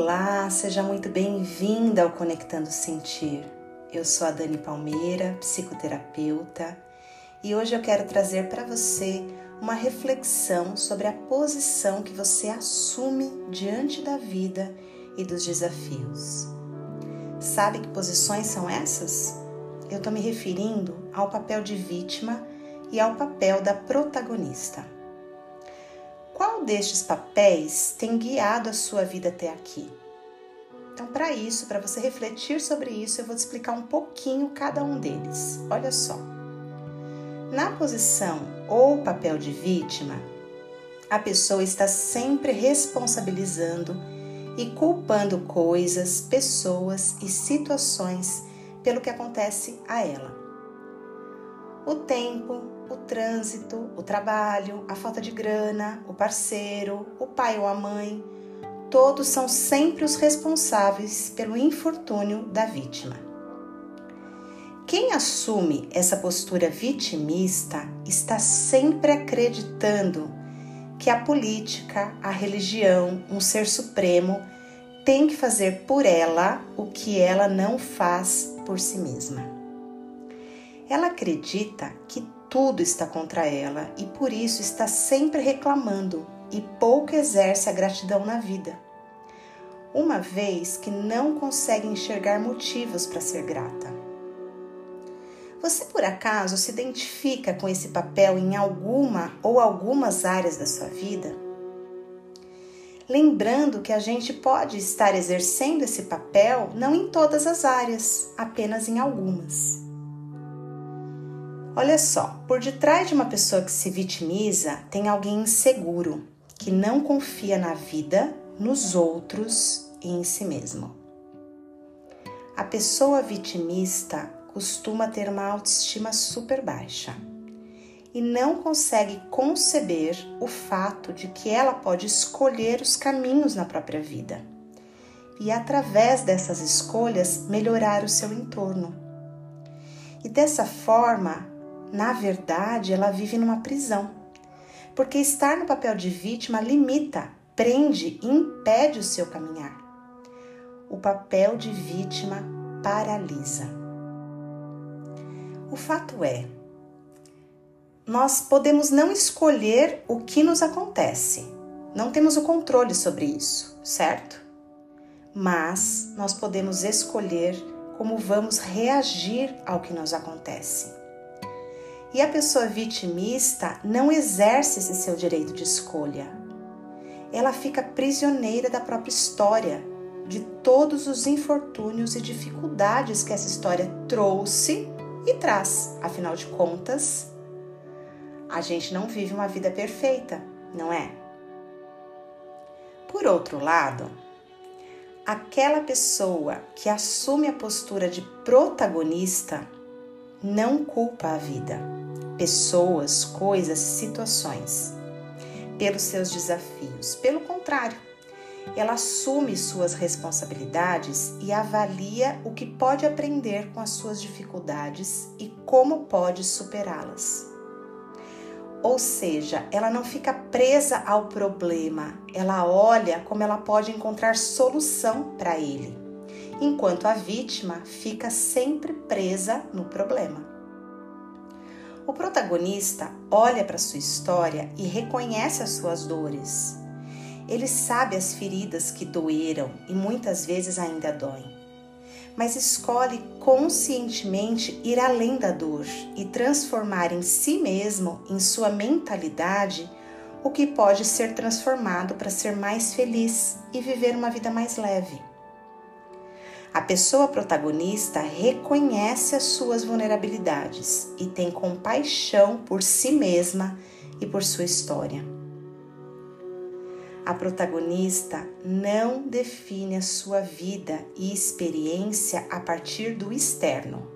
Olá, seja muito bem-vinda ao Conectando Sentir. Eu sou a Dani Palmeira, psicoterapeuta, e hoje eu quero trazer para você uma reflexão sobre a posição que você assume diante da vida e dos desafios. Sabe que posições são essas? Eu estou me referindo ao papel de vítima e ao papel da protagonista. Qual destes papéis tem guiado a sua vida até aqui? Então, para isso, para você refletir sobre isso, eu vou te explicar um pouquinho cada um deles. Olha só. Na posição ou papel de vítima, a pessoa está sempre responsabilizando e culpando coisas, pessoas e situações pelo que acontece a ela. O tempo, o trânsito, o trabalho, a falta de grana, o parceiro, o pai ou a mãe, todos são sempre os responsáveis pelo infortúnio da vítima. Quem assume essa postura vitimista está sempre acreditando que a política, a religião, um ser supremo tem que fazer por ela o que ela não faz por si mesma. Ela acredita que tudo está contra ela e por isso está sempre reclamando e pouco exerce a gratidão na vida. Uma vez que não consegue enxergar motivos para ser grata. Você por acaso se identifica com esse papel em alguma ou algumas áreas da sua vida? Lembrando que a gente pode estar exercendo esse papel não em todas as áreas, apenas em algumas. Olha só, por detrás de uma pessoa que se vitimiza tem alguém inseguro, que não confia na vida, nos outros e em si mesmo. A pessoa vitimista costuma ter uma autoestima super baixa e não consegue conceber o fato de que ela pode escolher os caminhos na própria vida e, através dessas escolhas, melhorar o seu entorno. E dessa forma, na verdade, ela vive numa prisão. Porque estar no papel de vítima limita, prende e impede o seu caminhar. O papel de vítima paralisa. O fato é, nós podemos não escolher o que nos acontece, não temos o controle sobre isso, certo? Mas nós podemos escolher como vamos reagir ao que nos acontece. E a pessoa vitimista não exerce esse seu direito de escolha. Ela fica prisioneira da própria história, de todos os infortúnios e dificuldades que essa história trouxe e traz. Afinal de contas, a gente não vive uma vida perfeita, não é? Por outro lado, aquela pessoa que assume a postura de protagonista não culpa a vida, pessoas, coisas, situações pelos seus desafios. Pelo contrário, ela assume suas responsabilidades e avalia o que pode aprender com as suas dificuldades e como pode superá-las. Ou seja, ela não fica presa ao problema, ela olha como ela pode encontrar solução para ele enquanto a vítima fica sempre presa no problema. O protagonista olha para sua história e reconhece as suas dores. Ele sabe as feridas que doeram e muitas vezes ainda doem, mas escolhe conscientemente ir além da dor e transformar em si mesmo, em sua mentalidade, o que pode ser transformado para ser mais feliz e viver uma vida mais leve. A pessoa protagonista reconhece as suas vulnerabilidades e tem compaixão por si mesma e por sua história. A protagonista não define a sua vida e experiência a partir do externo.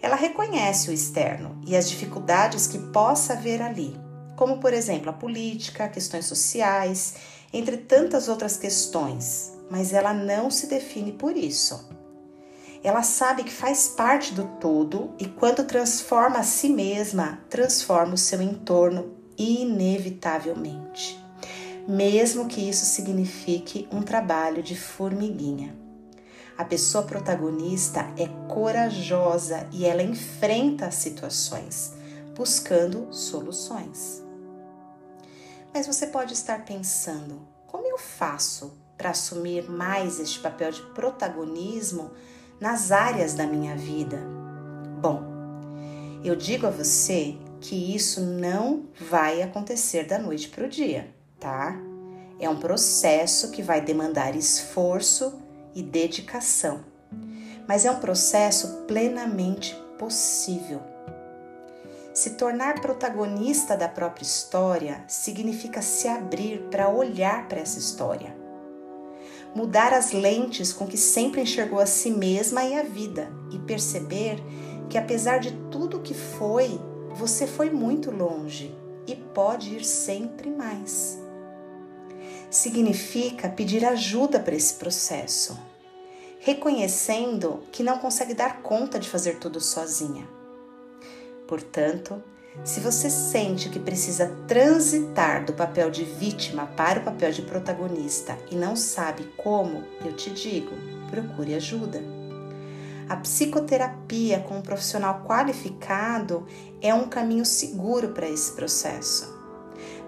Ela reconhece o externo e as dificuldades que possa haver ali, como por exemplo a política, questões sociais, entre tantas outras questões, mas ela não se define por isso. Ela sabe que faz parte do todo e quando transforma a si mesma, transforma o seu entorno inevitavelmente. mesmo que isso signifique um trabalho de formiguinha. A pessoa protagonista é corajosa e ela enfrenta as situações, buscando soluções. Mas você pode estar pensando: como eu faço para assumir mais este papel de protagonismo nas áreas da minha vida? Bom, eu digo a você que isso não vai acontecer da noite para o dia, tá? É um processo que vai demandar esforço e dedicação, mas é um processo plenamente possível. Se tornar protagonista da própria história significa se abrir para olhar para essa história. Mudar as lentes com que sempre enxergou a si mesma e a vida e perceber que, apesar de tudo que foi, você foi muito longe e pode ir sempre mais. Significa pedir ajuda para esse processo, reconhecendo que não consegue dar conta de fazer tudo sozinha Portanto, se você sente que precisa transitar do papel de vítima para o papel de protagonista e não sabe como, eu te digo, procure ajuda. A psicoterapia com um profissional qualificado é um caminho seguro para esse processo.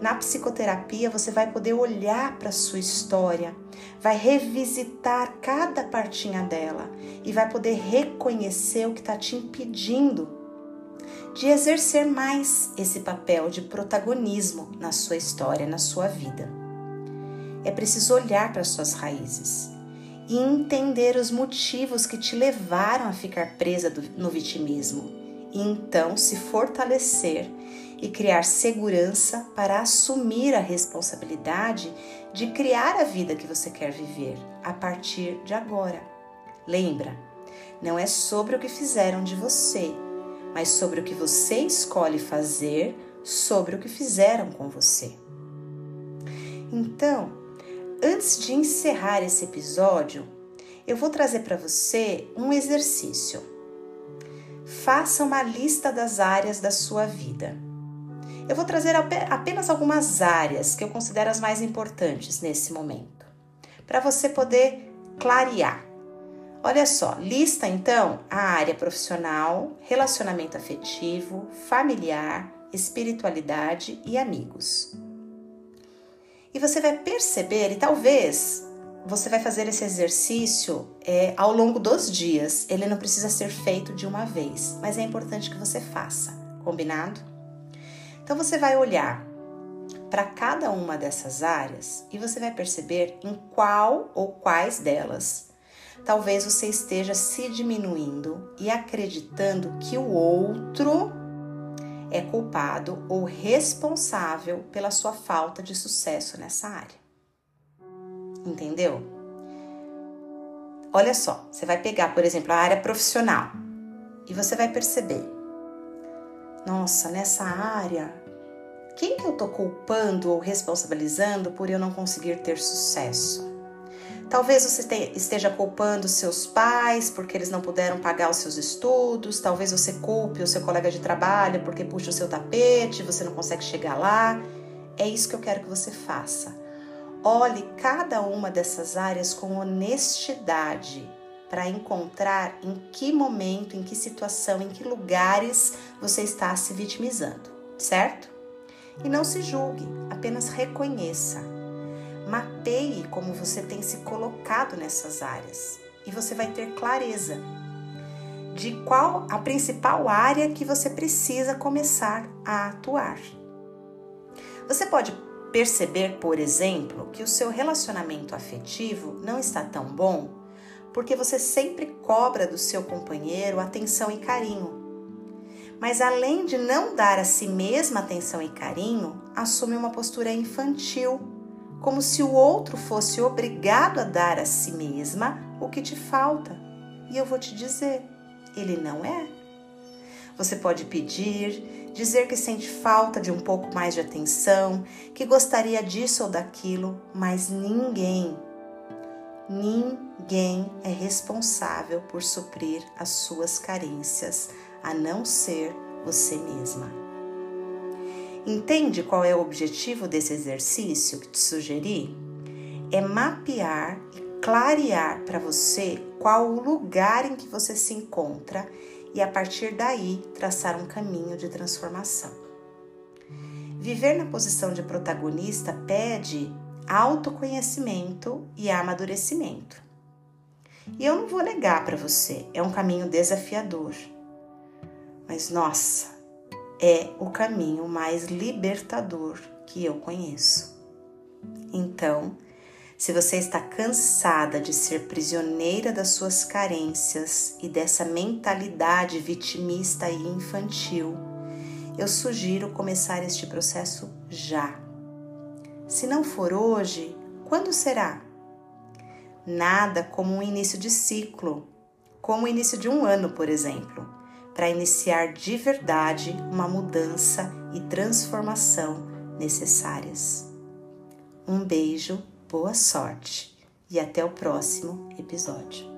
Na psicoterapia, você vai poder olhar para a sua história, vai revisitar cada partinha dela e vai poder reconhecer o que está te impedindo de exercer mais esse papel de protagonismo na sua história, na sua vida. É preciso olhar para suas raízes e entender os motivos que te levaram a ficar presa no vitimismo, e então se fortalecer e criar segurança para assumir a responsabilidade de criar a vida que você quer viver a partir de agora. Lembra, não é sobre o que fizeram de você, mas sobre o que você escolhe fazer, sobre o que fizeram com você. Então, antes de encerrar esse episódio, eu vou trazer para você um exercício. Faça uma lista das áreas da sua vida. Eu vou trazer apenas algumas áreas que eu considero as mais importantes nesse momento, para você poder clarear Olha só, lista então a área profissional, relacionamento afetivo, familiar, espiritualidade e amigos. E você vai perceber, e talvez você vai fazer esse exercício é, ao longo dos dias. Ele não precisa ser feito de uma vez, mas é importante que você faça, combinado? Então você vai olhar para cada uma dessas áreas e você vai perceber em qual ou quais delas talvez você esteja se diminuindo e acreditando que o outro é culpado ou responsável pela sua falta de sucesso nessa área. Entendeu? Olha só, você vai pegar, por exemplo, a área profissional e você vai perceber: nossa, nessa área, quem que eu tô culpando ou responsabilizando por eu não conseguir ter sucesso? Talvez você esteja culpando seus pais porque eles não puderam pagar os seus estudos, talvez você culpe o seu colega de trabalho porque puxa o seu tapete, você não consegue chegar lá. É isso que eu quero que você faça. Olhe cada uma dessas áreas com honestidade para encontrar em que momento, em que situação, em que lugares você está se vitimizando, certo? E não se julgue, apenas reconheça. Mapeie como você tem se colocado nessas áreas e você vai ter clareza de qual a principal área que você precisa começar a atuar. Você pode perceber, por exemplo, que o seu relacionamento afetivo não está tão bom porque você sempre cobra do seu companheiro atenção e carinho. Mas além de não dar a si mesma atenção e carinho, assume uma postura infantil como se o outro fosse obrigado a dar a si mesma o que te falta. E eu vou te dizer, ele não é. Você pode pedir, dizer que sente falta de um pouco mais de atenção, que gostaria disso ou daquilo, mas ninguém, ninguém é responsável por suprir as suas carências, a não ser você mesma. Entende qual é o objetivo desse exercício que te sugeri? É mapear e clarear para você qual o lugar em que você se encontra e a partir daí traçar um caminho de transformação. Viver na posição de protagonista pede autoconhecimento e amadurecimento. E eu não vou negar para você, é um caminho desafiador. Mas nossa, é o caminho mais libertador que eu conheço. Então, se você está cansada de ser prisioneira das suas carências e dessa mentalidade vitimista e infantil, eu sugiro começar este processo já. Se não for hoje, quando será? Nada como um início de ciclo, como o início de um ano, por exemplo, para iniciar de verdade uma mudança e transformação necessárias. Um beijo, boa sorte e até o próximo episódio.